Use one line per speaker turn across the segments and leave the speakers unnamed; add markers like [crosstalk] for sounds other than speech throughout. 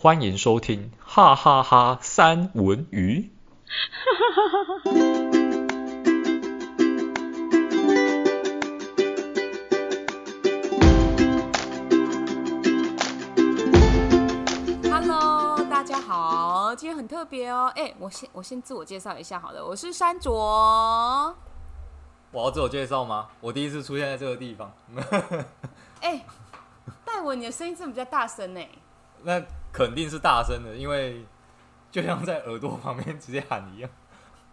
欢迎收听哈哈哈三文鱼。
Hello，大家好，今天很特别哦。哎，我先我先自我介绍一下好了，我是山卓。
我要自我介绍吗？我第一次出现在这个地方。[laughs]
哎，戴文，你的声音真的比较大声呢。
那肯定是大声的，因为就像在耳朵旁边直接喊一样。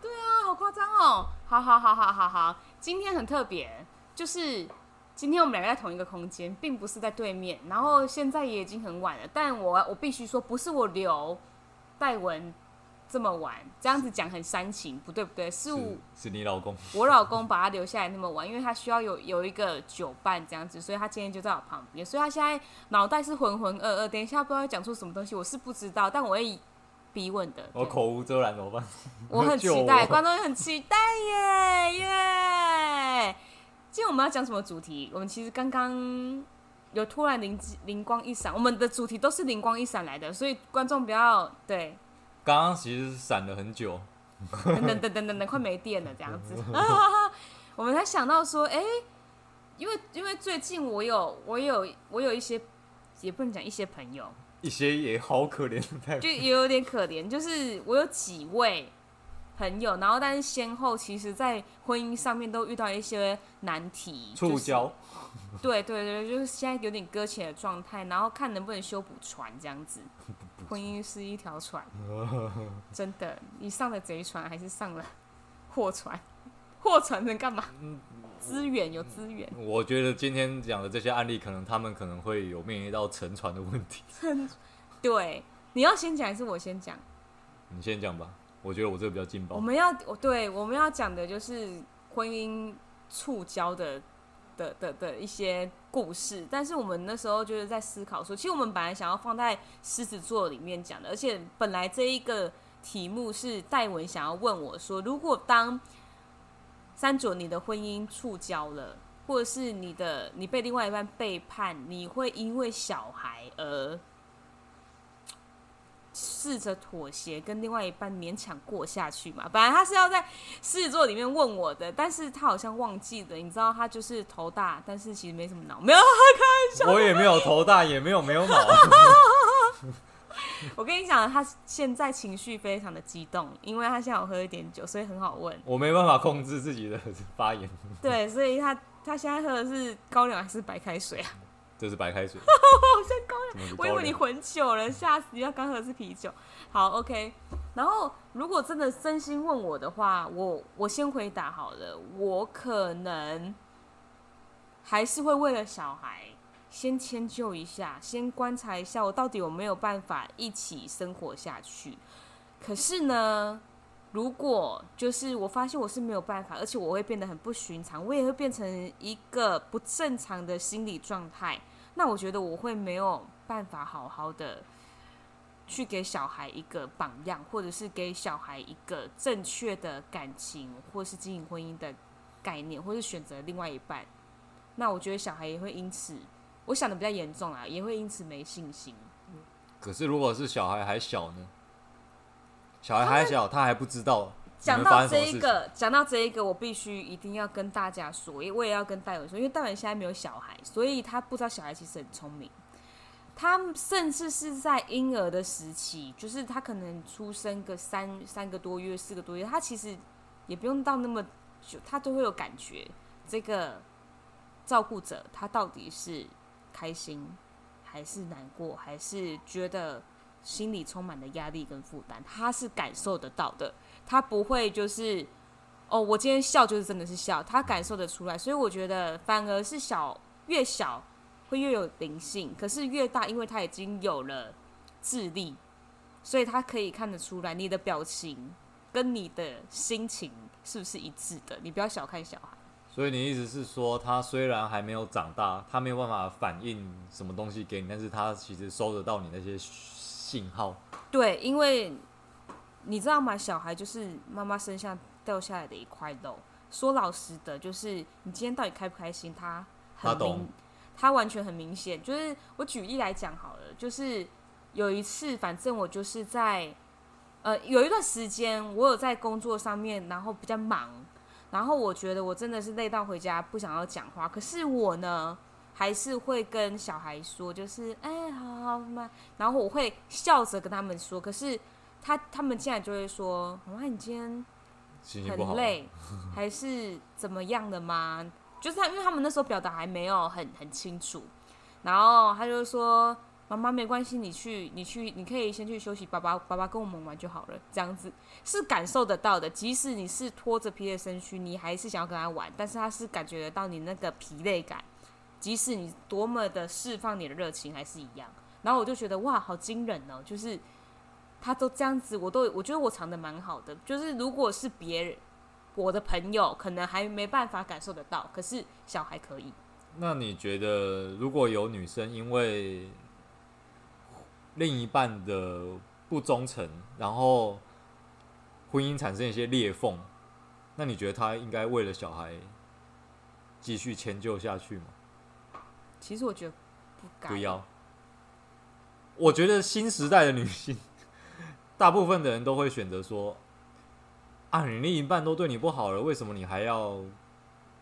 对啊，好夸张哦！好好好好好好，今天很特别，就是今天我们两个在同一个空间，并不是在对面。然后现在也已经很晚了，但我我必须说，不是我留戴文这么晚，这样子讲很煽情，不对不对，是我
是，是你老公，[laughs]
我老公把他留下来那么晚，因为他需要有有一个酒伴这样子，所以他今天就在我旁边，所以他现在脑袋是浑浑噩噩，等一下不知道讲出什么东西，我是不知道，但我会逼问的。
我口无遮拦怎么办？
我很期待，观众也很期待耶耶！今天我们要讲什么主题？我们其实刚刚有突然灵灵光一闪，我们的主题都是灵光一闪来的，所以观众不要对。
刚刚其实闪了很久，
等等等等等等，快没电了这样子，我们才想到说，哎、欸，因为因为最近我有我有我有一些，也不能讲一些朋友，
一些也好可怜，
就也有点可怜，就是我有几位朋友，然后但是先后其实在婚姻上面都遇到一些难题，
触礁，
对对对，就是现在有点搁浅的状态，然后看能不能修补船这样子。婚姻是一条船，[laughs] 真的，你上了贼船还是上了货船？[laughs] 货船能干嘛？资源有资源。
我觉得今天讲的这些案例，可能他们可能会有面临到沉船的问题。[laughs]
沉，对，你要先讲还是我先讲？
你先讲吧，我觉得我这个比较劲爆。
我们要，对，我们要讲的就是婚姻触礁的。的的的一些故事，但是我们那时候就是在思考说，其实我们本来想要放在狮子座里面讲的，而且本来这一个题目是戴文想要问我说，如果当三卓你的婚姻触礁了，或者是你的你被另外一半背叛，你会因为小孩而试着妥协，跟另外一半勉强过下去嘛？本来他是要在狮子座里面问我的，但是他好像忘记了。你知道，他就是头大，但是其实没什么脑。没有开玩笑，[laughs]
我也没有头大，也没有没有脑。[laughs]
我跟你讲，他现在情绪非常的激动，因为他现在有喝一点酒，所以很好问。
我没办法控制自己的发言。
对，所以他他现在喝的是高粱还是白开水啊？
这是白开水，[laughs]
好像高粱，我以为你混酒了，吓死！要刚喝的是啤酒。好，OK。然后，如果真的真心问我的话，我我先回答好了。我可能还是会为了小孩先迁就一下，先观察一下我到底有没有办法一起生活下去。可是呢，如果就是我发现我是没有办法，而且我会变得很不寻常，我也会变成一个不正常的心理状态。那我觉得我会没有办法好好的去给小孩一个榜样，或者是给小孩一个正确的感情，或是经营婚姻的概念，或是选择另外一半。那我觉得小孩也会因此，我想的比较严重啊，也会因此没信心。
可是如果是小孩还小呢？小孩还小，他还不知道。
讲到这一个，讲到这一个，我必须一定要跟大家说，我也要跟戴文说，因为戴文现在没有小孩，所以他不知道小孩其实很聪明。他甚至是在婴儿的时期，就是他可能出生个三三个多月、四个多月，他其实也不用到那么久，他都会有感觉。这个照顾者他到底是开心还是难过，还是觉得？心里充满了压力跟负担，他是感受得到的，他不会就是哦，我今天笑就是真的是笑，他感受得出来，所以我觉得反而是小越小会越有灵性，可是越大，因为他已经有了智力，所以他可以看得出来你的表情跟你的心情是不是一致的，你不要小看小孩。
所以你意思是说，他虽然还没有长大，他没有办法反映什么东西给你，但是他其实收得到你那些。信号
对，因为你知道吗？小孩就是妈妈身上掉下来的一块肉。说老实的，就是你今天到底开不开心，他很明，他完全很明显。就是我举例来讲好了，就是有一次，反正我就是在呃有一段时间，我有在工作上面，然后比较忙，然后我觉得我真的是累到回家不想要讲话。可是我呢，还是会跟小孩说，就是哎，好好嘛，然后我会笑着跟他们说。可是他他们现在就会说，妈妈，你今天很累，还是怎么样的吗？就是他，因为他们那时候表达还没有很很清楚，然后他就说：“妈妈没关系，你去，你去，你可以先去休息，爸爸爸爸跟我们玩就好了。”这样子是感受得到的，即使你是拖着疲累身躯，你还是想要跟他玩，但是他是感觉得到你那个疲累感，即使你多么的释放你的热情，还是一样。然后我就觉得哇，好惊人哦！就是他都这样子，我都我觉得我藏的蛮好的。就是如果是别人。我的朋友可能还没办法感受得到，可是小孩可以。
那你觉得，如果有女生因为另一半的不忠诚，然后婚姻产生一些裂缝，那你觉得她应该为了小孩继续迁就下去吗？
其实我觉得不该。
不要。我觉得新时代的女性，[laughs] 大部分的人都会选择说。啊，你另一半都对你不好了，为什么你还要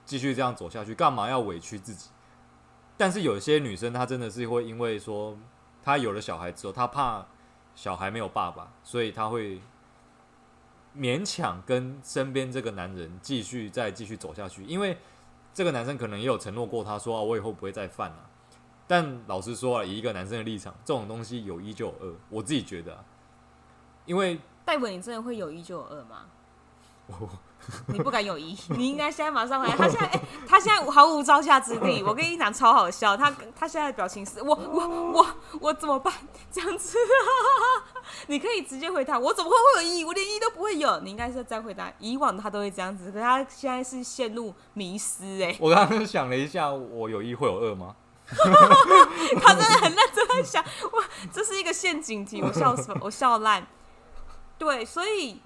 继续这样走下去？干嘛要委屈自己？但是有些女生，她真的是会因为说，她有了小孩之后，她怕小孩没有爸爸，所以她会勉强跟身边这个男人继续再继续走下去。因为这个男生可能也有承诺过他说，啊，我以后不会再犯了。但老实说啊，以一个男生的立场，这种东西有一就有二。我自己觉得啊，因为
戴文，你真的会有一就有二吗？[laughs] 你不敢有疑，你应该现在马上回来。他现在，欸、他现在毫无招架之力。我跟你讲，超好笑。他他现在的表情是，我我我我怎么办？这样子，[laughs] 你可以直接回答，我怎么会会有疑？我连疑都不会有。你应该是这样回答。以往他都会这样子，可是他现在是陷入迷失。哎，
我刚刚想了一下，我有一会有二吗？[laughs]
他真的很认真在想，哇，这是一个陷阱题，我笑死，我笑烂。对，所以。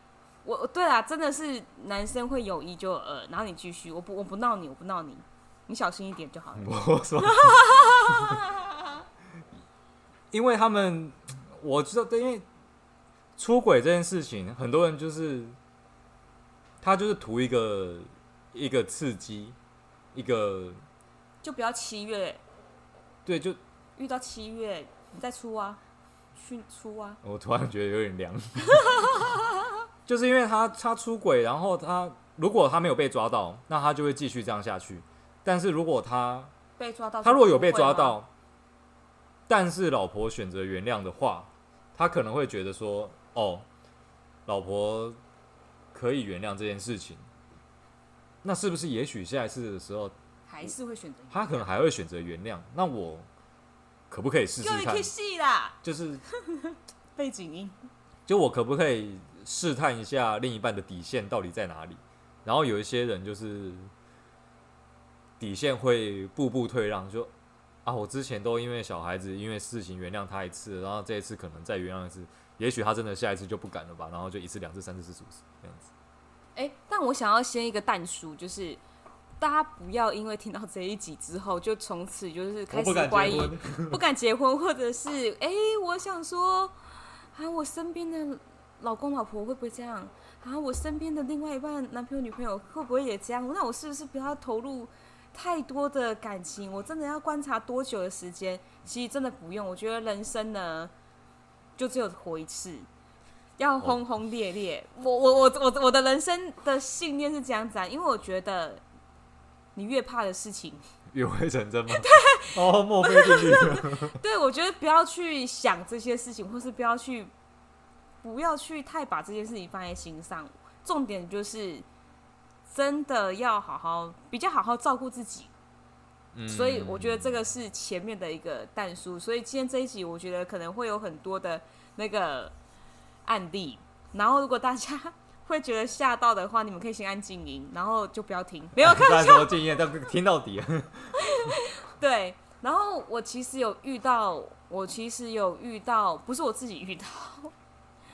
我对啊，真的是男生会有一就有二，然后你继续，我不我不闹你，我不闹你，你小心一点就好了。我说，[laughs]
因为他们我知道，对因为出轨这件事情，很多人就是他就是图一个一个刺激，一个
就不要七月，
对，就
遇到七月你再出啊，去出啊。
我突然觉得有点凉。[laughs] 就是因为他他出轨，然后他如果他没有被抓到，那他就会继续这样下去。但是如果他
被抓到，
他如果有被抓到，但是老婆选择原谅的话，他可能会觉得说：“哦，老婆可以原谅这件事情。”那是不是也许下一次的时候
还是会选择？
他可能还会选择原谅。那我可不可以试试看？就是 [laughs]
背景音，
就我可不可以？试探一下另一半的底线到底在哪里，然后有一些人就是底线会步步退让，就啊，我之前都因为小孩子，因为事情原谅他一次，然后这一次可能再原谅一次，也许他真的下一次就不敢了吧，然后就一次、两次、三次、四次、五次这样子。
哎，但我想要先一个淡书，就是大家不要因为听到这一集之后，就从此就是开始怀疑，不敢结婚，或者是哎，我想说啊，我身边的。老公老婆会不会这样？啊，我身边的另外一半男朋友女朋友会不会也这样？那我是不是不要投入太多的感情？我真的要观察多久的时间？其实真的不用。我觉得人生呢，就只有活一次，要轰轰烈烈。我我我我我的人生的信念是这样子啊，因为我觉得你越怕的事情 [laughs]
越会成真吗？
对，[laughs]
哦，莫非定律？
对，我觉得不要去想这些事情，或是不要去。不要去太把这件事情放在心上，重点就是真的要好好比较好好照顾自己。嗯，所以我觉得这个是前面的一个淡书。所以今天这一集，我觉得可能会有很多的那个案例。然后如果大家 [laughs] 会觉得吓到的话，你们可以先按静音，然后就不要听。[laughs] 没有看到什么经验，
但听到底。[laughs]
对，然后我其实有遇到，我其实有遇到，不是我自己遇到。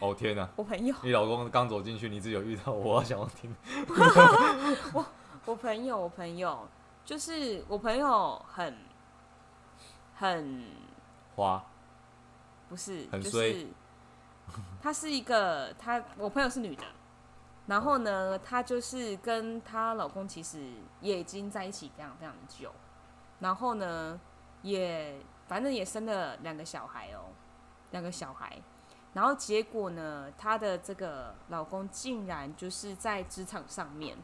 哦天哪！
我朋友，
你老公刚走进去，你自己有遇到 [laughs] 我，我想要听。
我我朋友，我朋友。就是我朋友很很
花，
不是，
很
就是她是一个，她我朋友是女的，然后呢，她就是跟她老公其实也已经在一起非常非常的久，然后呢，也反正也生了两个小孩哦，两个小孩，然后结果呢，她的这个老公竟然就是在职场上面，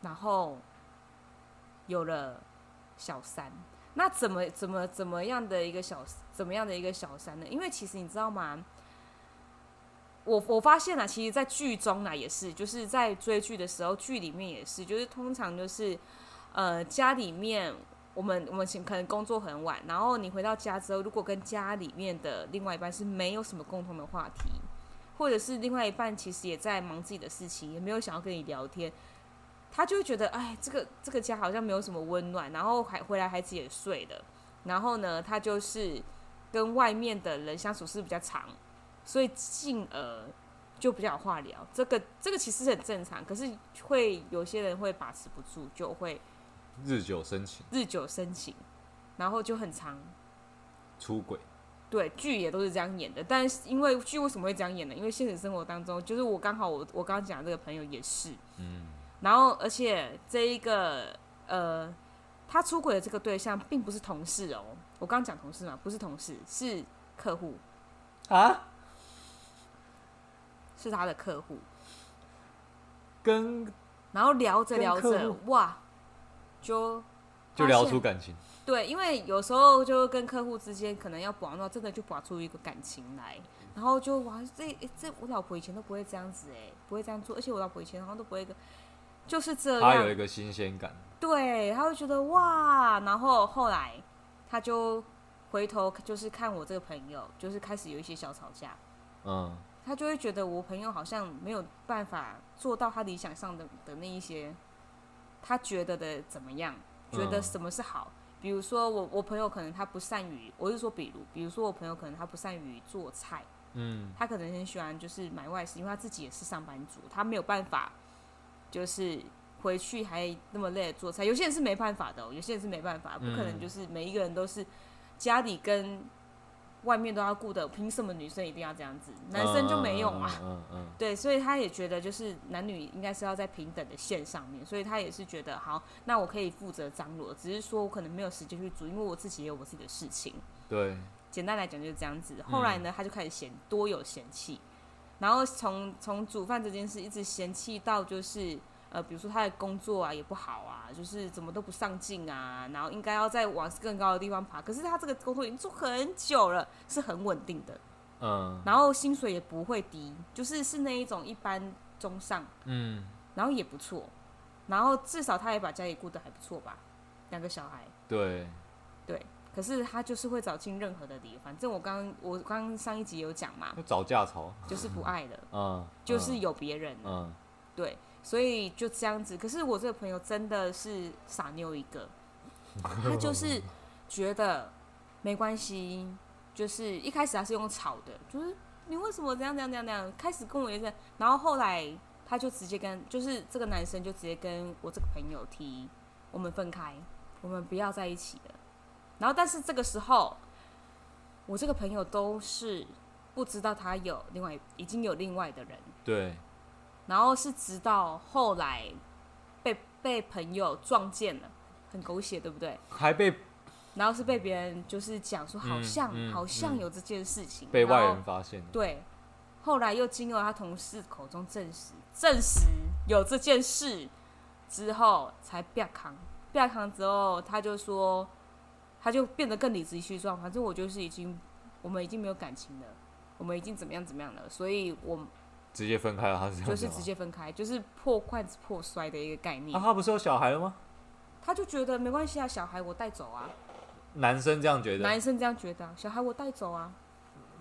然后有了小三。那怎么怎么怎么样的一个小怎么样的一个小三呢？因为其实你知道吗？我我发现啊，其实，在剧中呢也是，就是在追剧的时候，剧里面也是，就是通常就是，呃，家里面我们我们可能工作很晚，然后你回到家之后，如果跟家里面的另外一半是没有什么共同的话题，或者是另外一半其实也在忙自己的事情，也没有想要跟你聊天。他就会觉得，哎，这个这个家好像没有什么温暖，然后还回来孩子也睡了，然后呢，他就是跟外面的人相处是比较长，所以进而就比较有话聊。这个这个其实很正常，可是会有些人会把持不住，就会
日久生情，
日久生情，然后就很长
出轨。
对，剧也都是这样演的，但是因为剧为什么会这样演呢？因为现实生活当中，就是我刚好我我刚刚讲的这个朋友也是，嗯。然后，而且这一个呃，他出轨的这个对象并不是同事哦。我刚刚讲同事嘛，不是同事，是客户啊，是他的客户。
跟
然后聊着聊着，哇，就
就聊出感情。
对，因为有时候就跟客户之间可能要把到，真的就把出一个感情来。然后就哇，这这我老婆以前都不会这样子哎，不会这样做，而且我老婆以前好像都不会跟。就是这样，
他有一个新鲜感，
对，他会觉得哇，然后后来他就回头就是看我这个朋友，就是开始有一些小吵架，嗯，他就会觉得我朋友好像没有办法做到他理想上的的那一些，他觉得的怎么样，觉得什么是好，嗯，比如说我我朋友可能他不善于，我是说比如，比如说我朋友可能他不善于做菜，嗯，他可能很喜欢就是买外食，因为他自己也是上班族，他没有办法。就是回去还那么累做菜，有些人是没办法的喔，有些人是没办法，不可能就是每一个人都是家里跟外面都要顾的，凭什么女生一定要这样子？男生就没用啊？嗯嗯。[laughs] 对，所以他也觉得就是男女应该是要在平等的线上面，所以他也是觉得好，那我可以负责张罗，只是说我可能没有时间去煮，因为我自己也有我自己的事情。对，简单来讲就是这样子。后来呢，他就开始嫌多有嫌弃。然后从从煮饭这件事一直嫌弃到就是呃，比如说他的工作啊也不好啊，就是怎么都不上进啊，然后应该要再往更高的地方爬。可是他这个工作已经做很久了，是很稳定的，嗯，然后薪水也不会低，就是是那一种一般中上，嗯，然后也不错，然后至少他也把家里顾得还不错吧，两个小孩，对，对。可是他就是会找尽任何的理由，反正我刚我刚上一集有讲嘛，
找架吵，
就是不爱了，[laughs] 嗯，就是有别人，嗯，对，所以就这样子。可是我这个朋友真的是傻妞一个，[laughs] 他就是觉得没关系，就是一开始他是用吵的，就是你为什么这样这样这样这样，开始跟我一样，然后后来他就直接跟，就是这个男生就直接跟我这个朋友提，我们分开，我们不要在一起了。然后，但是这个时候，我这个朋友都是不知道他有另外已经有另外的人。对。然后是直到后来被被朋友撞见了，很狗血，对不对？
还被。
然后是被别人就是讲说，好像、嗯嗯、好像有这件事情，
被外人发现。
对。后来又经过他同事口中证实，证实有这件事之后，才变康。变康之后，他就说。他就变得更理直气壮，反正我就是已经，我们已经没有感情了，我们已经怎么样怎么样了，所以我
直接分开了。他是
就是直接分开，就是破罐子破摔的一个概念。
啊，他不是有小孩了吗？
他就觉得没关系啊，小孩我带走啊。
男生这样觉得。
男生这样觉得，小孩我带走啊，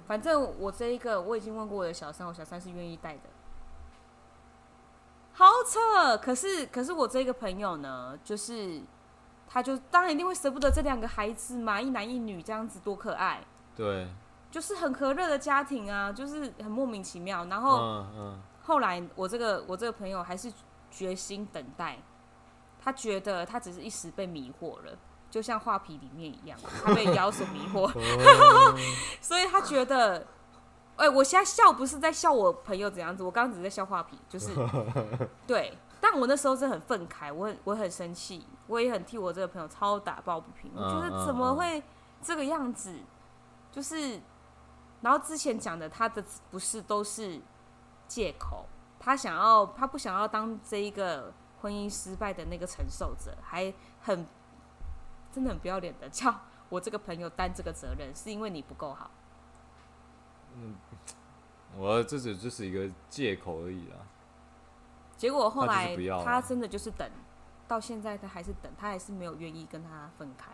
反正我这一个我已经问过我的小三，我小三是愿意带的。好扯，可是可是我这个朋友呢，就是。他就当然一定会舍不得这两个孩子嘛，一男一女这样子多可爱。对，就是很和乐的家庭啊，就是很莫名其妙。然后，嗯嗯，后来我这个我这个朋友还是决心等待，他觉得他只是一时被迷惑了，就像画皮里面一样，他被妖所迷惑，[laughs] 所以他觉得，哎、欸，我现在笑不是在笑我朋友怎样子，我刚刚只是在笑画皮，就是 [laughs] 对。但我那时候是很愤慨，我很我很生气，我也很替我这个朋友超打抱不平。我觉得怎么会这个样子？就是，然后之前讲的他的不是都是借口，他想要他不想要当这一个婚姻失败的那个承受者，还很真的很不要脸的叫我这个朋友担这个责任，是因为你不够好。
嗯，我这只就是一个借口而已啦。
结果后来他真的就是等，到现在他还是等，他还是没有愿意跟他分开。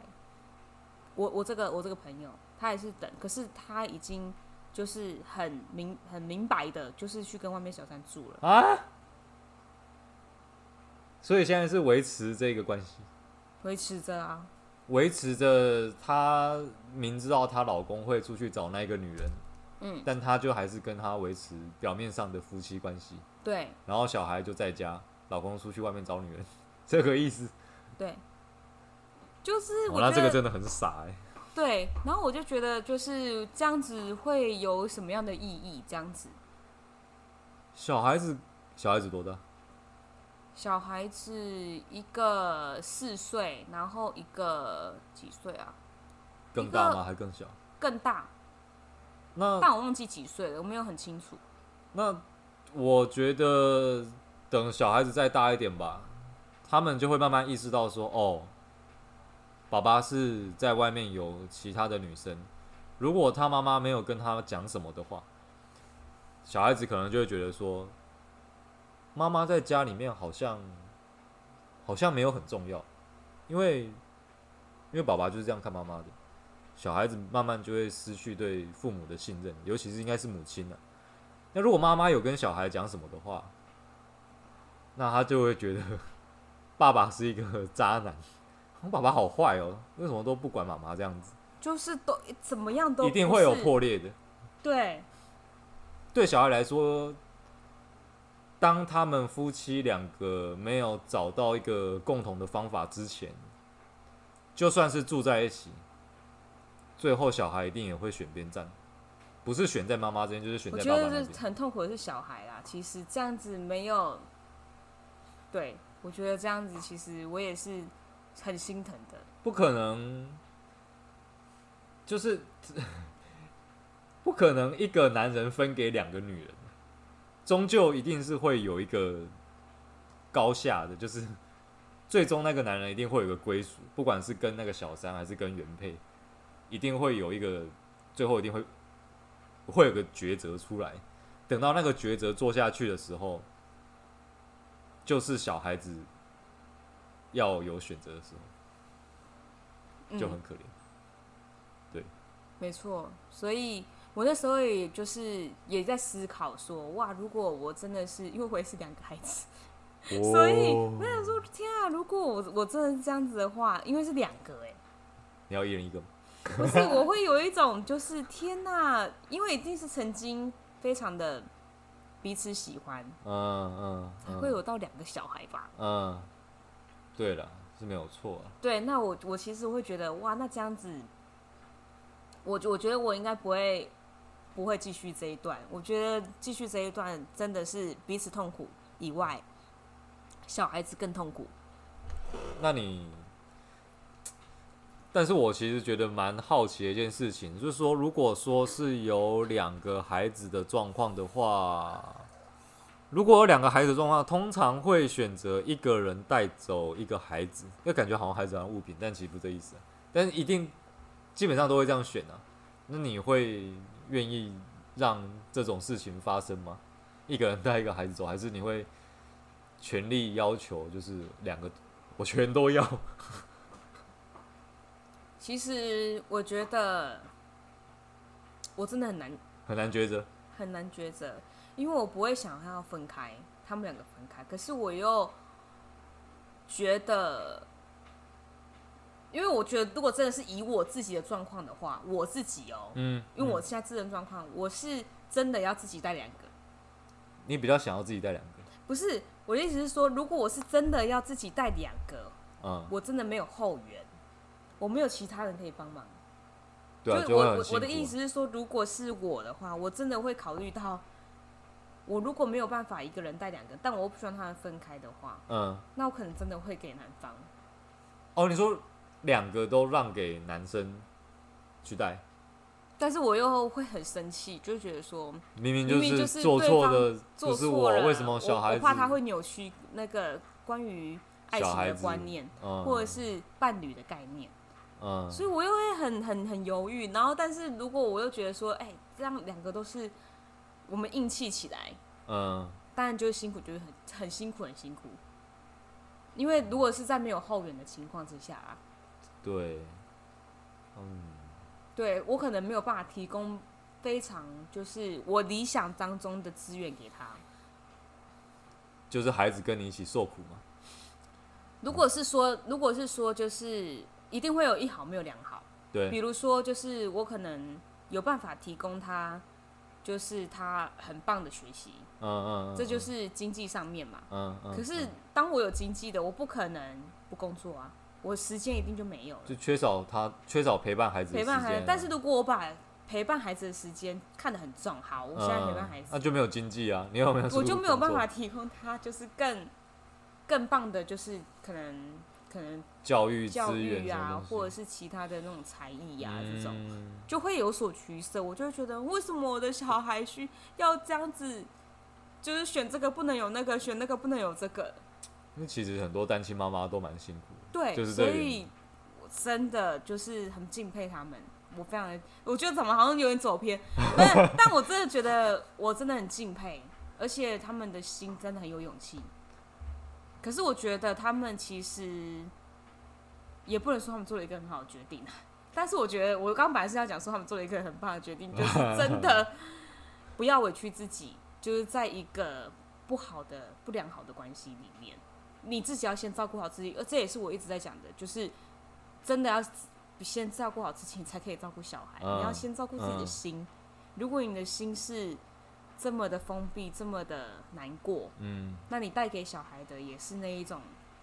我我这个我这个朋友，他也是等，可是他已经就是很明很明白的，就是去跟外面小三住了啊。
所以现在是维持这个关系，
维持着啊，
维持着。她明知道她老公会出去找那个女人，嗯，但她就还是跟他维持表面上的夫妻关系。
对，
然后小孩就在家，老公出去外面找女人，这个意思。
对，就是
我、哦、那这个真的很傻哎。
对，然后我就觉得就是这样子会有什么样的意义？这样子，
小孩子，小孩子多大？
小孩子一个四岁，然后一个几岁啊？
更大吗？还更小？
更大。
那
但我忘记几岁了，我没有很清楚。
那。我觉得等小孩子再大一点吧，他们就会慢慢意识到说：“哦，爸爸是在外面有其他的女生。”如果他妈妈没有跟他讲什么的话，小孩子可能就会觉得说：“妈妈在家里面好像好像没有很重要。”因为因为爸爸就是这样看妈妈的，小孩子慢慢就会失去对父母的信任，尤其是应该是母亲了。那如果妈妈有跟小孩讲什么的话，那他就会觉得 [laughs] 爸爸是一个渣男，我爸爸好坏哦，为什么都不管妈妈这样子？
就是都怎么样都
一定会有破裂的。
对，
对小孩来说，当他们夫妻两个没有找到一个共同的方法之前，就算是住在一起，最后小孩一定也会选边站。不是选在妈妈这边，就是选在爸爸这边。
我觉得是很痛苦的是小孩啦。其实这样子没有，对，我觉得这样子其实我也是很心疼的。
不可能，就是 [laughs] 不可能一个男人分给两个女人，终究一定是会有一个高下的，就是最终那个男人一定会有个归属，不管是跟那个小三还是跟原配，一定会有一个最后一定会。会有个抉择出来，等到那个抉择做下去的时候，就是小孩子要有选择的时候，就很可怜。嗯、对，
没错。所以我那时候也就是也在思考说，哇，如果我真的是因为我也是两个孩子，哦、所以我想说，天啊，如果我我真的是这样子的话，因为是两个哎，
你要一人一个吗？
不是，我会有一种就是天哪，因为一定是曾经非常的彼此喜欢，嗯 [laughs] 嗯，嗯才会有到两个小孩吧。
嗯，对了，是没有错啊。
对，那我我其实会觉得哇，那这样子，我我觉得我应该不会不会继续这一段。我觉得继续这一段真的是彼此痛苦以外，小孩子更痛苦。
那你？但是我其实觉得蛮好奇的一件事情，就是说，如果说是有两个孩子的状况的话，如果有两个孩子的状况，通常会选择一个人带走一个孩子，因为感觉好像孩子好像物品，但其实不这意思。但是一定基本上都会这样选啊。那你会愿意让这种事情发生吗？一个人带一个孩子走，还是你会全力要求就是两个我全都要？
其实我觉得我真的很难
很难抉择，
很难抉择，因为我不会想要分开，他们两个分开。可是我又觉得，因为我觉得，如果真的是以我自己的状况的话，我自己哦，嗯，因为我现在自身状况，我是真的要自己带两个。
你比较想要自己带两个？
不是，我的意思是说，如果我是真的要自己带两个，
嗯，
我真的没有后援。我没有其他人可以帮忙。
对啊，
就我我的意思是说，如果是我的话，我真的会考虑到，我如果没有办法一个人带两个，但我又不希望他们分开的话，
嗯，
那我可能真的会给男方。
哦，你说两个都让给男生去带，
但是我又会很生气，就觉得说，
明明
明明
就
就是
做
对方
错的
做
不是我，
错了，
为什么小孩子？
我我怕他会扭曲那个关于爱情的
小孩子
观念，
嗯
或者是伴侣的概念，
嗯，
所以我又会很很很犹豫。然后，但是如果我又觉得说，哎、这样两个都是我们硬气起来，
嗯，
当然就是辛苦，就是很很辛苦，很辛苦。因为如果是在没有后援的情况之下啊，
对，嗯，
对我可能没有办法提供非常就是我理想当中的资源给他。
就是孩子跟你一起受苦吗，
如果是说，如果是说，就是一定会有一好没有两好。对
比，
如说，就是我可能有办法提供他，就是他很棒的学习，
嗯嗯，嗯
这就是经济上面嘛。
嗯嗯，
可是
嗯
当我有经济的，我不可能不工作啊，我时间一定就没有了。
就缺少他缺少陪伴孩子的
陪伴孩子，但是如果我把陪伴孩子的时间看得很重，好，我现在陪伴孩子，
嗯那就没有经济啊，你有没有？
我就没有办法提供他就是更更棒的，就是可能可能
教育
教
资源
育啊，或者
是
是其他的那种才艺呀
嗯
这种，就会有所取舍。我就会觉得，为什么我的小孩需要这样子，就是选这个不能有那个，选那个不能有这个？
那其实很多单亲妈妈都蛮辛苦的，
对，
就是
所以我真的就是很敬佩他们。我非常的，我觉得怎么好像有点走偏，[laughs] 但但我真的觉得我真的很敬佩，而且他们的心真的很有勇气。可是我觉得他们其实也不能说他们做了一个很好的决定，但是我觉得我刚本来是要讲说他们做了一个很棒的决定，就是真的 [laughs] 不要委屈自己，就是在一个不好的、不良好的关系里面，你自己要先照顾好自己，而这也是我一直在讲的，就是真的要先照顾好自己，才可以照顾小孩。
嗯
你要先照顾自己的心，如果你的心是这么的封闭，这么的难过，
嗯，
那你带给小孩的也是那一种。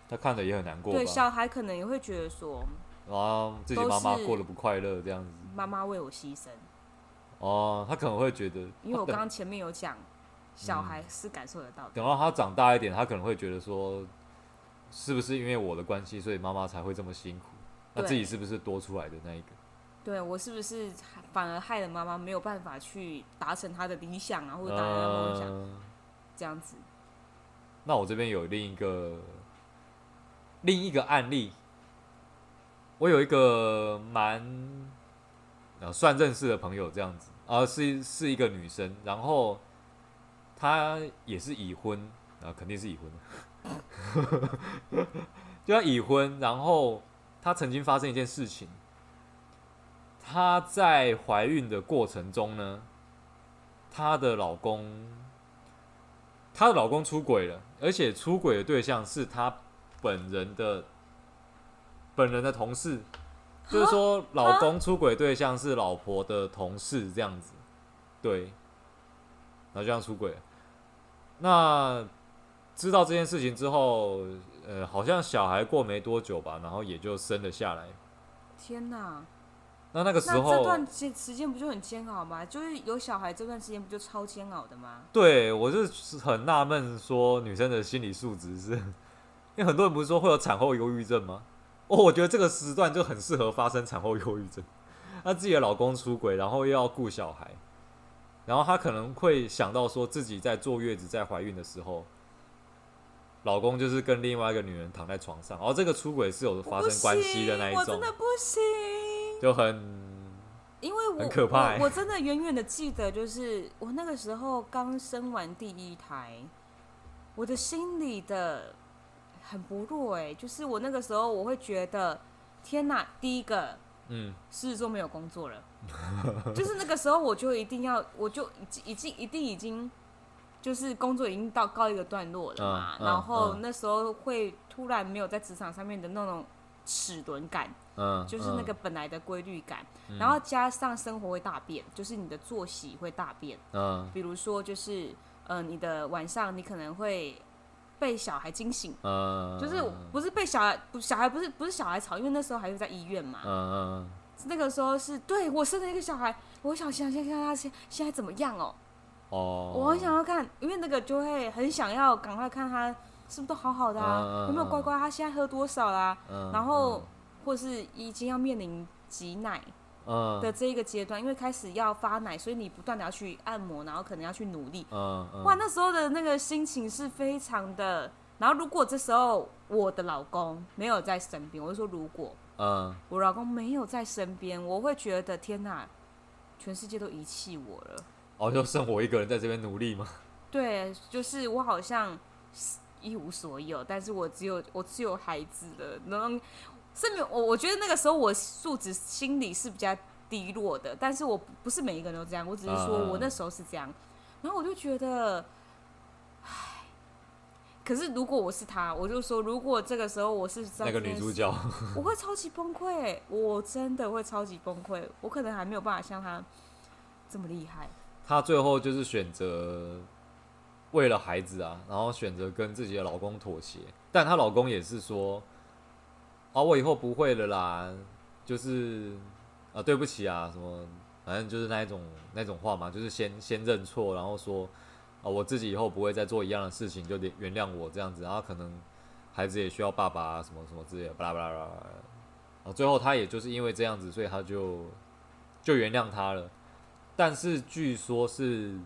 他看着也很难过，
对，小孩可能也会觉得
说，啊自己妈妈过得不快乐这样子，
妈妈为我牺牲。
哦，他可能会觉得，
因为我
刚
刚前面有讲，小孩是感受得到的。
等到他长大一点，他可能会觉得说，是不是因为我的关系，所以妈妈才会这么辛苦？那自己是不是多出来的那一个？
对我是不是反而害了妈妈没有办法去达成她的理想啊，或者达成她的梦想、
嗯
这样子？
那我这边有另一个另一个案例，我有一个蛮呃算认识的朋友，这样子，啊，是是一个女生，然后她也是已婚，啊，肯定是已婚，[laughs] 就要已婚，然后她曾经发生一件事情，她在怀孕的过程中呢，她的老公。她的老公出轨了，而且出轨的对象是她本人的本人的同事，就是说老公出轨对象是老婆的同事这样子，对，然后就这样出轨了。那知道这件事情之后，呃，好像小孩过没多久吧，然后也就生了下来。
天哪！
那那
个时
候这，
段时时间不就很煎熬吗？就是有小孩这段时间不就超煎熬的吗？
对我就是很纳闷，说女生的心理素质是，因为很多人不是说会有产后忧郁症吗？哦，我觉得这个时段就很适合发生产后忧郁症。她自己的老公出轨，然后又要顾小孩，然后她可能会想到说自己在坐月子、在怀孕的时候，老公就是跟另外一个女人躺在床上，然后这个出轨是有发生关系的那一种
我真，的不行。
就很
因为我
很可怕欸。
我，我真的远远的记得，就是我那个时候刚生完第一胎，我的心里的很不弱哎、就是我那个时候我会觉得，天哪，第一个
嗯。
狮子座没有工作了，[laughs] 就是那个时候我就一定要，我就已经已经一定已经，就是工作已经到告一个段落了嘛，
嗯嗯
然后
嗯。
那时候会突然没有在职场上面的那种齿轮感。
嗯，
就是那个
嗯
本来的规律感，
嗯
然后加上生活会大变，就是你的作息会大变。
嗯。
比如说，就是呃，你的晚上你可能会被小孩惊醒，
嗯，
就是不是被小孩，不小孩不是不是小孩吵，因为那时候还是在医院嘛，
嗯嗯，
那个时候是对我生了一个小孩，我想想先看他现现在怎么样哦，
哦，
我很想要看，因为那个就会很想要赶快看他是不是都好好的啊，
嗯、
有没有乖乖，他现在喝多少啦、啊，
嗯、
然后、嗯、或是已经要面临挤奶。
嗯、
的这一个阶段，因为开始要发奶，所以你不断的要去按摩，然后可能要去努力。
嗯嗯、
哇，那时候的那个心情是非常的。然后如果这时候我的老公没有在身边，我就说如果，
嗯，
我老公没有在身边，我会觉得天哪，全世界都遗弃我了。
哦，就剩我一个人在这边努力吗？[laughs]
对，就是我好像一无所有，但是我只有我只有孩子的那种。是没有我，我觉得那个时候我素质心理是比较低落的，但是我不是每一个人都这样，我只是说我那时候是这样，然后我就觉得，唉，可是如果我是他，我就说，如果这个时候我是
那个女主角，[laughs]
我会超级崩溃，我真的会超级崩溃，我可能还没有办法像他这么厉害。
他最后就是选择为了孩子啊，然后选择跟自己的老公妥协，但她老公也是说。啊，我以后不会了啦，就是啊，对不起啊，什么，反正就是那一种那种话嘛，就是先先认错，然后说啊，我自己以后不会再做一样的事情，就得原谅我这样子，然后可能孩子也需要爸爸啊，什么什么之类的，巴拉巴拉巴拉，啊，最后他也就是因为这样子，所以他就就原谅他了，但是据说是，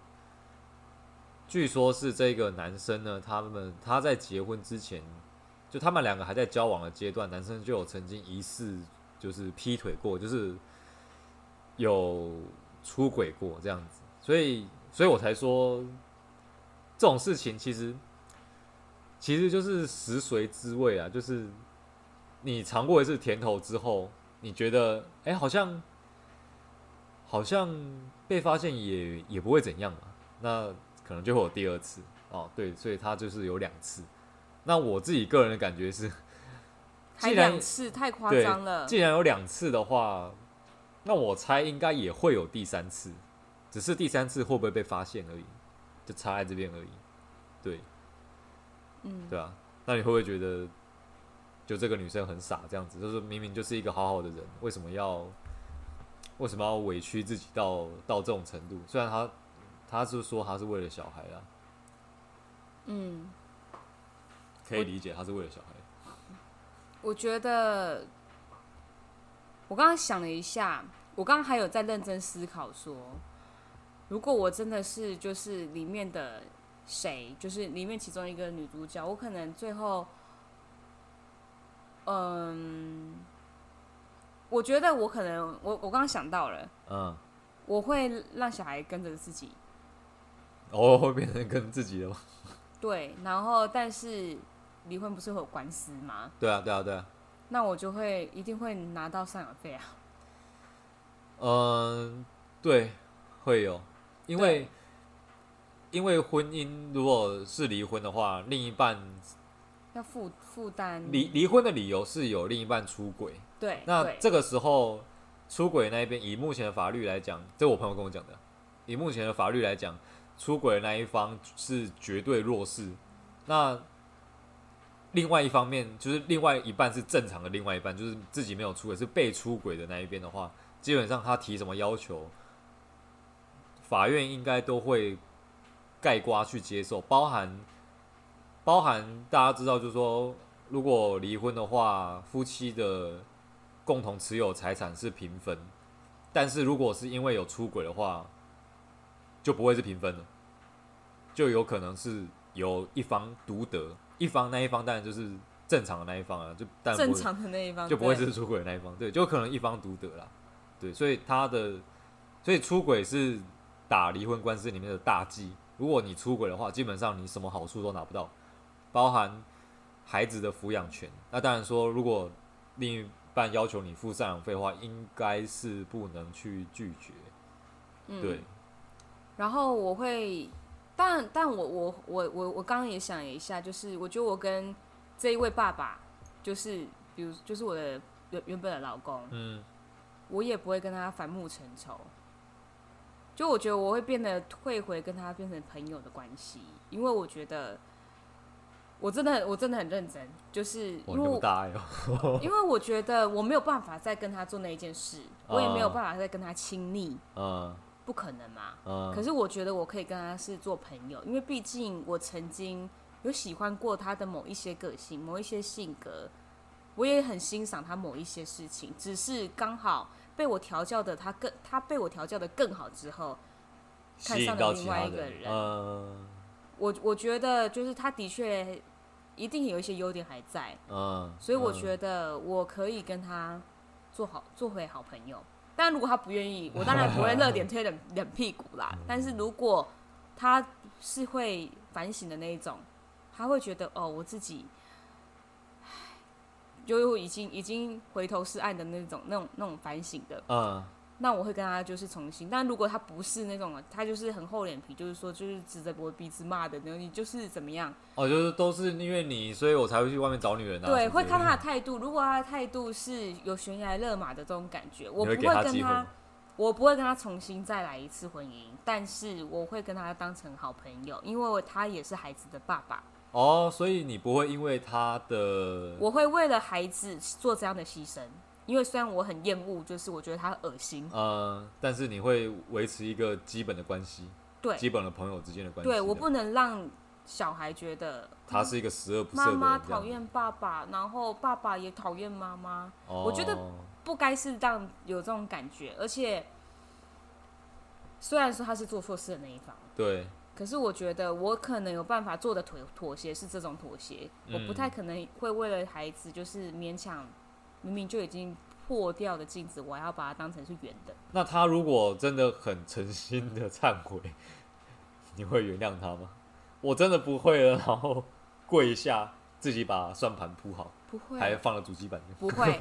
据说是这个男生呢，他们他在结婚之前。就他们两个还在交往的阶段，男生就有曾经疑似就是劈腿过，就是有出轨过这样子，所以所以我才说这种事情其实其实就是食髓知味啊，就是你尝过一次甜头之后，你觉得哎、好像好像被发现也也不会怎样嘛，那可能就会有第二次哦，对，所以他就是有两次。那我自己个人的感觉是，
还两次太夸张了。
既然有两次的话，那我猜应该也会有第三次，只是第三次会不会被发现而已，就插在这边而已。对，
嗯，
对啊。那你会不会觉得，就这个女生很傻这样子？就是明明就是一个好好的人，为什么要为什么要委屈自己到到这种程度？虽然她她是说她是为了小孩啊，
嗯。
可以理解，他是为了小孩。
我觉得，我刚刚想了一下，我刚刚还有在认真思考说，如果我真的是就是里面的谁，就是里面其中一个女主角，我可能最后，嗯，我觉得我可能，我我刚刚想到了，
嗯，
我会让小孩跟着自己，
哦，会变成跟自己的吗？[laughs]
对，然后但是。离婚不是会有官司吗？
对啊，对啊，对啊。
那我就会一定会拿到赡养费啊。
嗯，对，会有，因为因为婚姻如果是离婚的话，另一半
要负负担。
离离婚的理由是有另一半出轨。
对。
那这个时候出轨那一边，以目前的法律来讲，这是我朋友跟我讲的。以目前的法律来讲，出轨的那一方是绝对弱势。那另外一方面，就是另外一半是正常的，另外一半就是自己没有出轨，是被出轨的那一边的话，基本上他提什么要求，法院应该都会盖瓜去接受，包含包含大家知道，就是说，如果离婚的话，夫妻的共同持有财产是平分，但是如果是因为有出轨的话，就不会是平分了，就有可能是由一方独得。一方那一方当然就是正常的那一方啊，就但
正常的那一方
就不会是出轨的那一方，对，就可能一方独得了，对，所以他的所以出轨是打离婚官司里面的大忌。如果你出轨的话，基本上你什么好处都拿不到，包含孩子的抚养权。那当然说，如果另一半要求你付赡养费的话，应该是不能去拒绝，
嗯，
对。
然后我会。但但我我我我我刚刚也想了一下，就是我觉得我跟这一位爸爸，就是比如就是我的原原本的老公，
嗯，
我也不会跟他反目成仇。就我觉得我会变得退回跟他变成朋友的关系，因为我觉得我真的很，我真的很认真，就是因为我
大爱哦，
因为我觉得我没有办法再跟他做那一件事，[laughs] 我也没有办法再跟他亲密，
嗯，
不可能嘛，
嗯。
可是我觉得我可以跟他是做朋友，因为毕竟我曾经有喜欢过他的某一些个性、某一些性格，我也很欣赏他某一些事情，只是刚好被我调教的他更，他被我调教的更好之后，看上了另外一个人，
嗯。
我我觉得就是他的确一定有一些优点还在，
嗯，
所以我觉得我可以跟他做好做回好朋友。但如果他不愿意，[laughs] 我当然不会热脸贴冷冷屁股啦。但是如果他是会反省的那一种，他会觉得哦，我自己，就已经已经回头是岸的那种那种那种反省的，
嗯。
那我会跟他就是重新，但如果他不是那种，他就是很厚脸皮，就是说就是指着我鼻子骂的，那你就是怎么样？
哦，就是都是因为你，所以我才会去外面找女人啊。
对，会看他的态度。如果他的态度是有悬崖勒马的这种感觉，我不会跟他，他我不会跟他重新再来一次婚姻，但是我会跟他当成好朋友，因为他也是孩子的爸爸。
哦，所以你不会因为他的，
我会为了孩子做这样的牺牲。因为虽然我很厌恶，就是我觉得他恶心，
呃，但是你会维持一个基本的关系，
对，
基本的朋友之间的关系。
对，我不能让小孩觉得
他是一个十恶不赦的人。
妈妈讨厌爸爸，然后爸爸也讨厌妈妈。
哦，
我觉得不该是让有这种感觉，而且虽然说他是做错事的那一方，
对，
可是我觉得我可能有办法做的妥妥协是这种妥协，嗯，我不太可能会为了孩子就是勉强。明明就已经破掉的镜子，我还要把它当成是圆的。
那他如果真的很诚心的忏悔，你会原谅他吗？我真的不会了，然后跪下，自己把算盘铺好，
不会，
还放了主机板，
不会，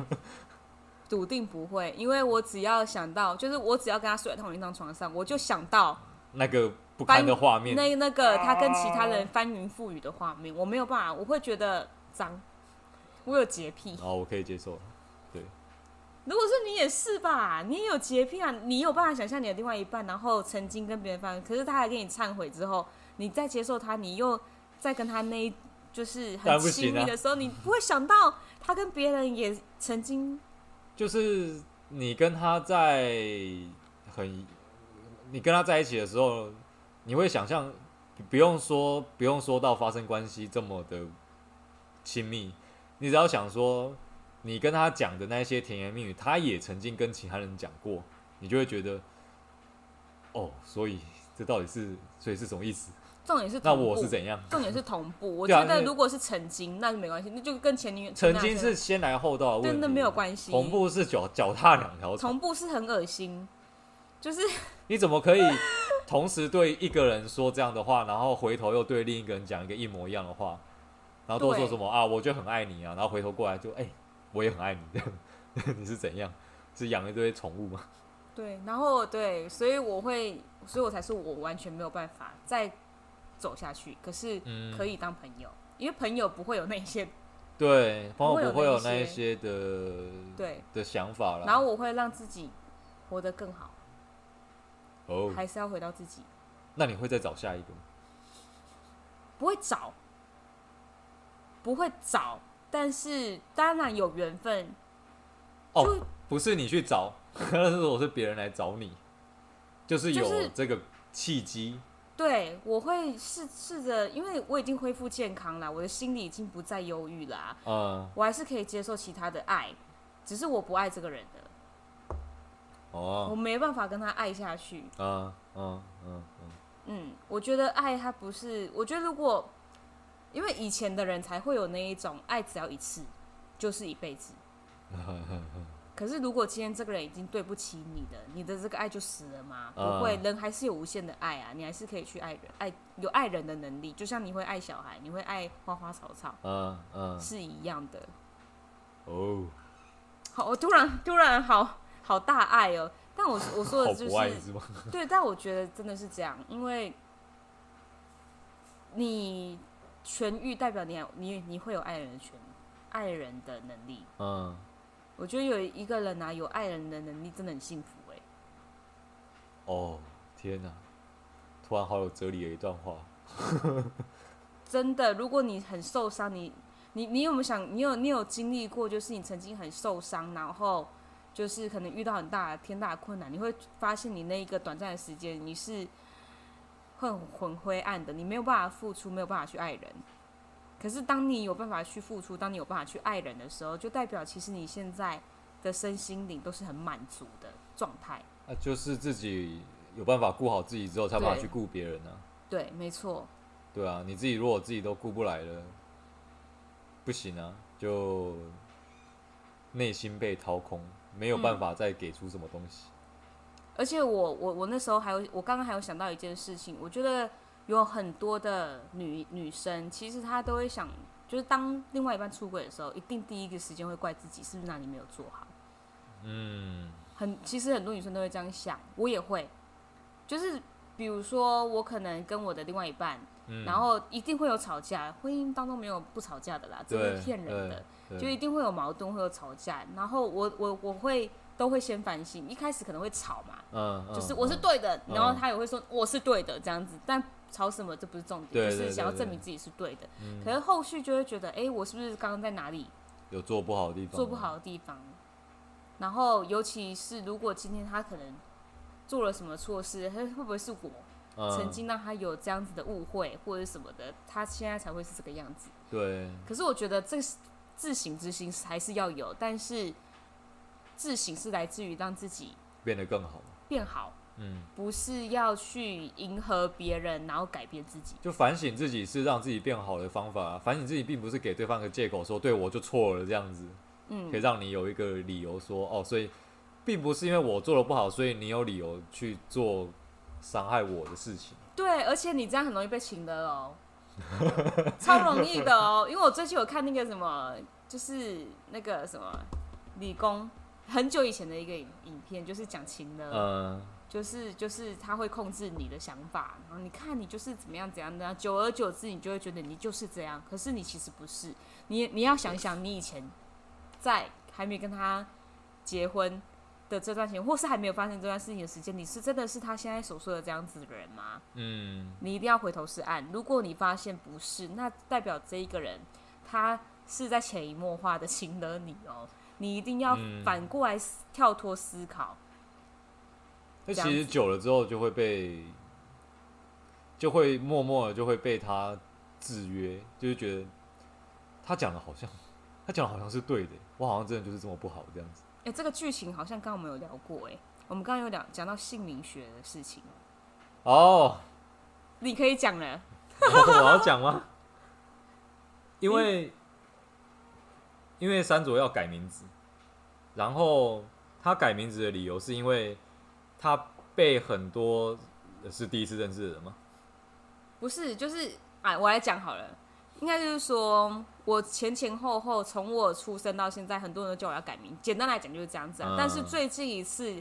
笃定不会，因为我只要想到，就是我只要跟他睡在同一张床上，我就想到
那个不堪的画面，
那那个他跟其他人翻云覆雨的画面，我没有办法，我会觉得脏。我有洁癖，
哦，我可以接受。对，
如果是你也是吧，你也有洁癖啊，你有办法想象你的另外一半，然后曾经跟别人发生，可是他还跟你忏悔之后，你再接受他，你又再跟他那，就是很亲密的时候，你不会想到他跟别人也曾经，
就是你跟他在很，你跟他在一起的时候，你会想象，不用说，不用说到发生关系这么的亲密。你只要想说，你跟他讲的那些甜言蜜语，他也曾经跟其他人讲过，你就会觉得，哦，所以这到底是，所以是什么意思？
重点是，
那我是怎样？
重点是同步。我觉得如果是曾经，那就没关系，那就跟前女友
曾经是先来后到的问题，
真的没有关系。
同步是脚脚踏两条船，
同步是很恶心，就是 [laughs]
你怎么可以同时对一个人说这样的话，然后回头又对另一个人讲一个一模一样的话？然后都说什么啊？我就很爱你啊！然后回头过来就哎、欸，我也很爱你。这 [laughs] 你是怎样？是养一堆宠物吗？[laughs]
对，然后对，所以我会，所以我才说我完全没有办法再走下去。可是可以当朋友，嗯、因为朋友不会有那些，
对，朋友不会有那一些的
对
的想法了。
然后我会让自己活得更好。
哦，
还是要回到自己。
那你会再找下一个吗？
不会找。不会找，但是当然有缘分。
哦，不是你去找，[laughs] 那是我是别人来找你，就是有这个契机。就是、
对，我会试试着，因为我已经恢复健康了，我的心里已经不再忧郁了。
嗯，
我还是可以接受其他的爱，只是我不爱这个人的。
哦，
我没办法跟他爱下去。
嗯嗯嗯嗯，
嗯，我觉得爱他不是，我觉得如果。因为以前的人才会有那一种爱，只要一次就是一辈子。[laughs] 可是如果今天这个人已经对不起你的，你的这个爱就死了吗？不会，人还是有无限的爱啊，你还是可以去爱人，爱有爱人的能力，就像你会爱小孩，你会爱花花草草，
嗯嗯，
是一样的。
哦，
好，我突然突然好好大爱哦，但我我说的就是，
是 [laughs]
对，但我觉得真的是这样，因为你。痊愈代表你你你会有爱人的权，爱人的能力。
嗯，
我觉得有一个人啊，有爱人的能力真的很幸福哎。
哦，天哪，突然好有哲理的一段话。[laughs]
真的，如果你很受伤，你你你有没有想，你有你有经历过，就是你曾经很受伤，然后就是可能遇到很大天大的困难，你会发现你那一个短暂的时间，你是很很灰暗的，你没有办法付出，没有办法去爱人。可是当你有办法去付出，当你有办法去爱人的时候，就代表其实你现在的身心灵都是很满足的状态。
啊，就是自己有办法顾好自己之后，才有办法去顾别人呢、啊。
对，没错。
对啊，你自己如果自己都顾不来了，不行啊，就内心被掏空，没有办法再给出什么东西。
嗯、而且我我我那时候还有，我刚刚还有想到一件事情，我觉得有很多的女女生，其实她都会想，就是当另外一半出轨的时候，一定第一个时间会怪自己是不是哪里没有做好。
嗯，
很，其实很多女生都会这样想，我也会，就是比如说我可能跟我的另外一半。嗯、然后一定会有吵架，婚姻当中没有不吵架的啦，这是骗人的，就一定会有矛盾，会有吵架。然后我我我会都会先反省，一开始可能会吵嘛，
嗯，
就是我是对的，嗯、然后他也会说我是对的这样子，但吵什么这不是重
点，
就是想要证明自己是对的。
嗯、
可是后续就会觉得，哎，我是不是刚刚在哪里
有做不好的地方？
做不好的地方。然后尤其是如果今天他可能做了什么错事，他会不会是我？曾经让他有这样子的误会或者什么的，他现在才会是这个样子。
对。可
是我觉得这自省之心还是要有，但是自省是来自于让自己
变得更好，
变好。
嗯，
不是要去迎合别人，然后改变自己。
就反省自己是让自己变好的方法。反省自己并不是给对方个借口说对我就错了这样子。
嗯，
可以让你有一个理由说哦，所以并不是因为我做的不好，所以你有理由去做。伤害我的事情，
对，而且你这样很容易被请的哦，[laughs] 超容易的哦。因为我最近有看那个什么，就是那个什么理工很久以前的一个影影片，就是讲情的，
嗯，
就是就是他会控制你的想法，然后你看你就是怎么样怎样的，久而久之你就会觉得你就是这样，可是你其实不是，你你要想想，你以前在还没跟他结婚的这段时间，或是还没有发生这段事情的时间，你是真的是他现在所说的这样子的人吗？
嗯，
你一定要回头是岸。如果你发现不是，那代表这一个人他是在潜移默化的情了你哦。你一定要反过来跳脱思考。
那、嗯、其实久了之后，就会被就会默默的就会被他制约，就是觉得他讲的好像他讲的好像是对的，我好像真的就是这么不好这样子。
哎、欸，这个剧情好像刚刚我们有聊过哎，我们刚刚有聊讲到姓名学的事情
哦，
你可以讲了，[laughs]
我要讲吗？因为、嗯、因为三卓要改名字，然后他改名字的理由是因为他被很多是第一次认识的人吗？
不是，就是哎，我来讲好了。应该就是说，我前前后后从我出生到现在，很多人都叫我要改名。简单来讲就是这样子啊。嗯、但是最近一次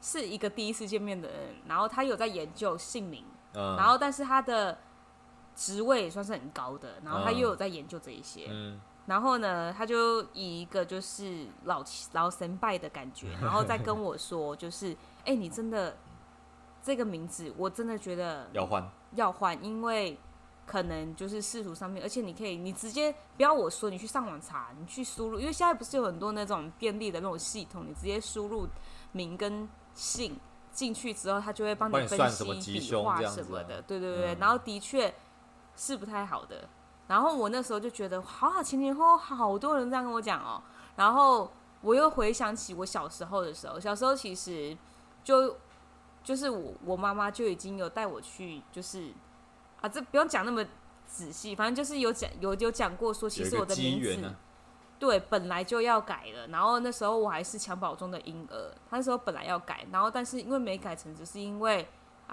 是一个第一次见面的人，然后他有在研究姓名，
嗯、
然后但是他的职位也算是很高的，然后他又有在研究这一些。
嗯、
然后呢，他就以一个就是老老神拜的感觉，[laughs] 然后再跟我说，就是 [laughs] 哎、欸，你真的这个名字，我真的觉得
要换，
要换，因为。可能就是仕途上面，而且你可以，你直接不要我说，你去上网查，你去输入，因为现在不是有很多那种便利的那种系统，你直接输入名跟姓进去之后，他就会帮你分析笔画什么的，对对对，然后的确是不太好的。然后我那时候就觉得，好好，前前后后好多人这样跟我讲哦，然后我又回想起我小时候的时候，小时候其实就就是我我妈妈就已经有带我去，就是。啊，这不用讲那么仔细，反正就是有讲有有讲过说，其实我的名字、啊、对本来就要改了，然后那时候我还是襁褓中的婴儿，他那时候本来要改，然后但是因为没改成，只是因为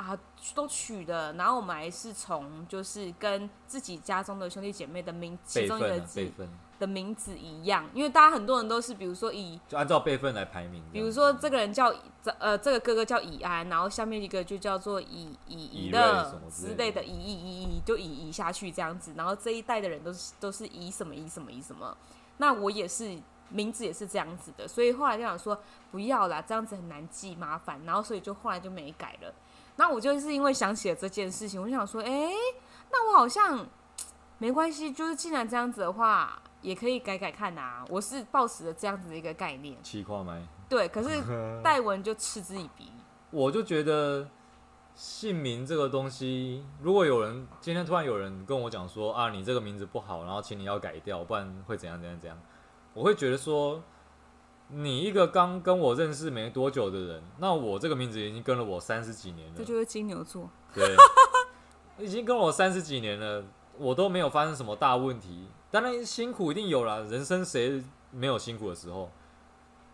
啊都取的，然后我们还是从就是跟自己家中的兄弟姐妹的名其中一个字。的名字一样，因为大家很多人都是，比如说以
就按照辈分来排名。
比如说这个人叫这呃这个哥哥叫以安，然后下面一个就叫做以以以乐之类的，以以以以就以以下去这样子，然后这一代的人都是都是以什么以什么以什么。那我也是名字也是这样子的，所以后来就想说不要啦，这样子很难记麻烦，然后所以就后来就没改了。那我就是因为想起了这件事情，我就想说，哎、欸，那我好像。没关系，就是既然这样子的话，也可以改改看啊。我是抱持着这样子的一个概念。
气跨麦。
对，可是 [laughs] 戴文就嗤之以鼻。
我就觉得姓名这个东西，如果有人今天突然有人跟我讲说啊，你这个名字不好，然后请你要改掉，不然会怎样怎样怎样，我会觉得说，你一个刚跟我认识没多久的人，那我这个名字已经跟了我三十几年了。
这就是金牛座。
对，[laughs] 已经跟我三十几年了。我都没有发生什么大问题，当然辛苦一定有啦，人生谁没有辛苦的时候？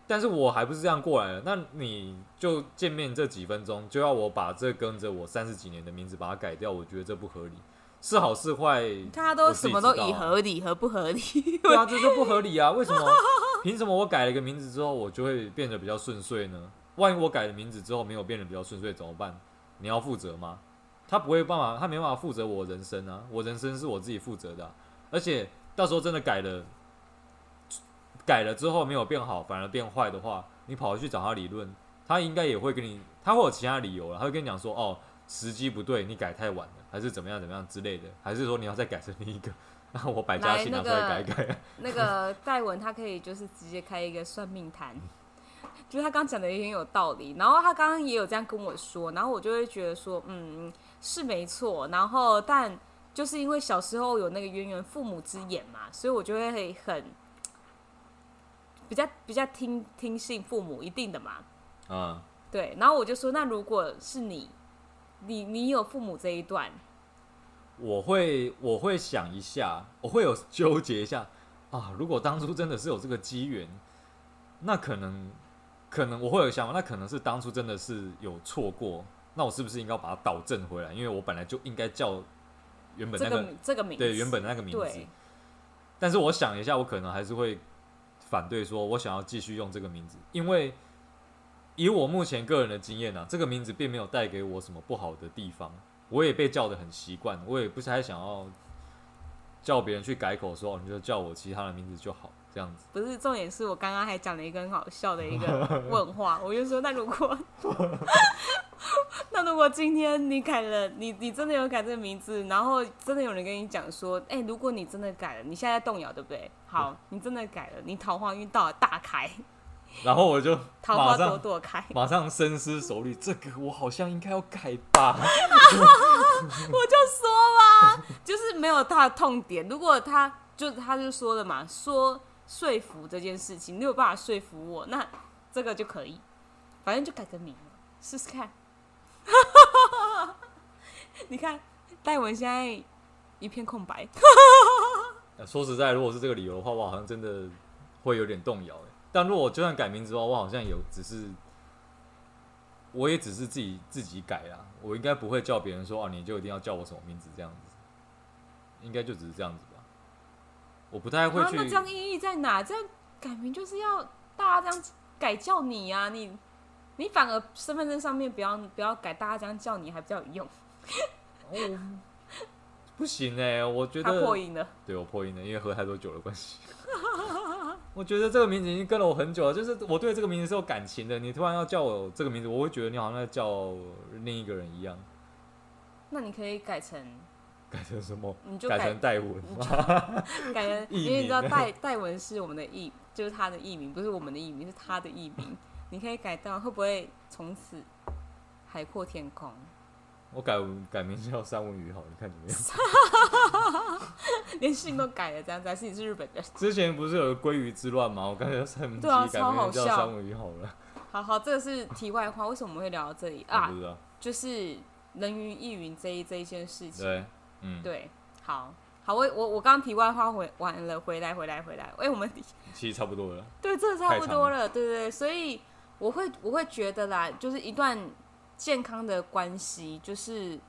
但是我还不是这样过来的，那你就见面这几分钟就要我把这跟着我三十几年的名字把它改掉，我觉得这不合理，是好是坏？
他都什么都以合理和不合理，
对啊，这就不合理啊！为什么？凭什么我改了一个名字之后，我就会变得比较顺遂呢？万一我改了名字之后没有变得比较顺遂怎么办？你要负责吗？他不会办法，他没办法负责我人生啊！我人生是我自己负责的，而且到时候真的改了，改了之后没有变好，反而变坏的话，你跑回去找他理论，他应该也会跟你，他会有其他理由了，他会跟你讲说，哦，时机不对，你改太晚了，还是怎么样怎么样之类的，还是说你要再改成另一个，然 [laughs] 后我百家姓拿出来改一改。[laughs]
那个戴文他可以就是直接开一个算命坛。就是他刚讲的也很有道理，然后他刚刚也有这样跟我说，然后我就会觉得说，嗯，是没错，然后但就是因为小时候有那个渊源，父母之言嘛，所以我就会很比较比较听听信父母一定的嘛，
嗯，
对，然后我就说，那如果是你，你你有父母这一段，
我会我会想一下，我会有纠结一下 [laughs] 啊，如果当初真的是有这个机缘，那可能。可能我会有想法，那可能是当初真的是有错过，那我是不是应该把它导正回来？因为我本来就应该叫原本那个
这个这个名字，
对原本那个名字。但是我想一下，我可能还是会反对，说我想要继续用这个名字，因为以我目前个人的经验啊，这个名字并没有带给我什么不好的地方，我也被叫的很习惯，我也不太想要叫别人去改口说，你就叫我其他的名字就好。这样子
不是重点，是我刚刚还讲了一个很好笑的一个问话，我就说，那如果 [laughs] [laughs] 那如果今天你改了，你你真的有改这个名字，然后真的有人跟你讲说，哎、欸，如果你真的改了，你现在在动摇，对不对？好，你真的改了，你桃花运到了大开，
然后我就
桃花朵朵开，
马上深思熟虑，这个我好像应该要改吧。[laughs]
我就说吧，就是没有他的痛点，如果他就他就说了嘛，说。说服这件事情，你有办法说服我，那这个就可以，反正就改个名，试试看。[laughs] 你看戴文现在一片空白。[laughs]
说实在，如果是这个理由的话，我好像真的会有点动摇。但如果我就算改名字的话，我好像有只是，我也只是自己自己改啦。我应该不会叫别人说哦，你就一定要叫我什么名字这样子，应该就只是这样子吧。我不太会去。
那这样意义在哪？这样改名就是要大家这样改叫你啊，你你反而身份证上面不要不要改，大家这样叫你还比较有用。
哦，不行哎、欸，我觉 [laughs] 得
他破音了。
对，我破音了，因为喝太多酒的关系。[laughs] 我觉得这个名字已经跟了我很久了，就是我对这个名字是有感情的。你突然要叫我这个名字，我会觉得你好像在叫另一个人一样。
那你可以改成。
改成什么？
你就改，
改成戴文，[laughs]
改成，因为你知道戴戴文是我们的艺，就是他的艺名，不是我们的艺名，是他的艺名。你可以改到，会不会从此海阔天空？
我改改名叫三文鱼好，你看怎么样？[laughs]
连姓都改了，这样子还是你是日本人？[laughs]
之前不是有个鲑鱼之乱吗？我刚才叫三文鱼，改名叫三文鱼好了。
好好，这个是题外话，为什么我们会聊到这里啊？就是人云亦云这一这一件事情。
对。
嗯，对，好，好，我我我刚题外话回完了，回来回来回来，哎、欸，我们 [laughs]
其实差不多了，
对，这差不多了，了对对对，所以我会我会觉得啦，就是一段健康的关系，就是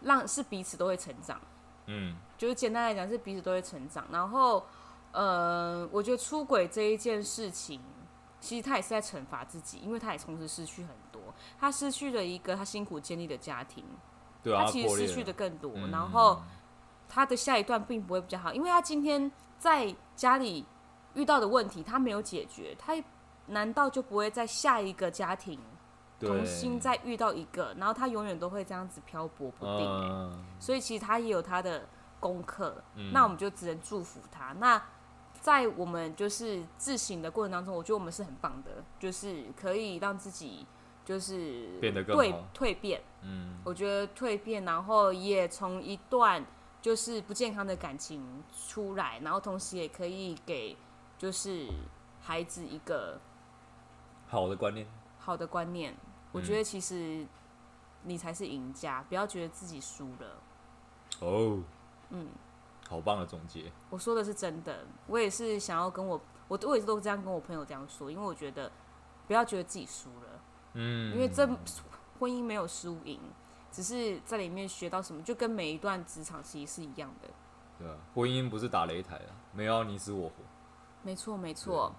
让是彼此都会成长，嗯，就是简单来讲是彼此都会成长，然后呃，我觉得出轨这一件事情，其实他也是在惩罚自己，因为他也同时失去很多，他失去了一个他辛苦建立的家庭。他其实失去的更多，然后他的下一段并不会比较好，因为他今天在家里遇到的问题他没有解决，他难道就不会在下一个家庭重新再遇到一个，然后他永远都会这样子漂泊不定？所以其实他也有他的功课，
嗯、
那我们就只能祝福他。那在我们就是自省的过程当中，我觉得我们是很棒的，就是可以让自己就是
变得更好，
蜕变。
嗯，
我觉得蜕变，然后也从一段就是不健康的感情出来，然后同时也可以给就是孩子一个
好的观念，
好的观念。我觉得其实你才是赢家，不要觉得自己输了。
哦，
嗯。
好棒的总结！
我说的是真的，我也是想要跟我，我我也是都这样跟我朋友这样说，因为我觉得不要觉得自己输了，
嗯，
因为这婚姻没有输赢，只是在里面学到什么，就跟每一段职场其实是一样的。
对啊，婚姻不是打擂台啊，没有你死我活。
没错，没错。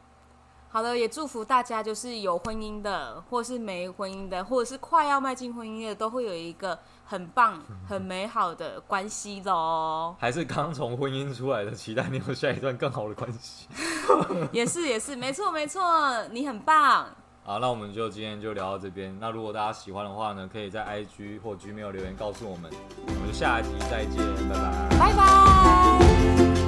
好的，也祝福大家，就是有婚姻的，或是没婚姻的，或者是快要迈进婚姻的，都会有一个很棒、很美好的关系喽。
还是刚从婚姻出来的，期待你有下一段更好的关系。[laughs]
也是，也是，没错，没错，你很棒。
好，那我们就今天就聊到这边。那如果大家喜欢的话呢，可以在 IG 或 Gmail 留言告诉我们。我们就下一集再见拜，拜拜。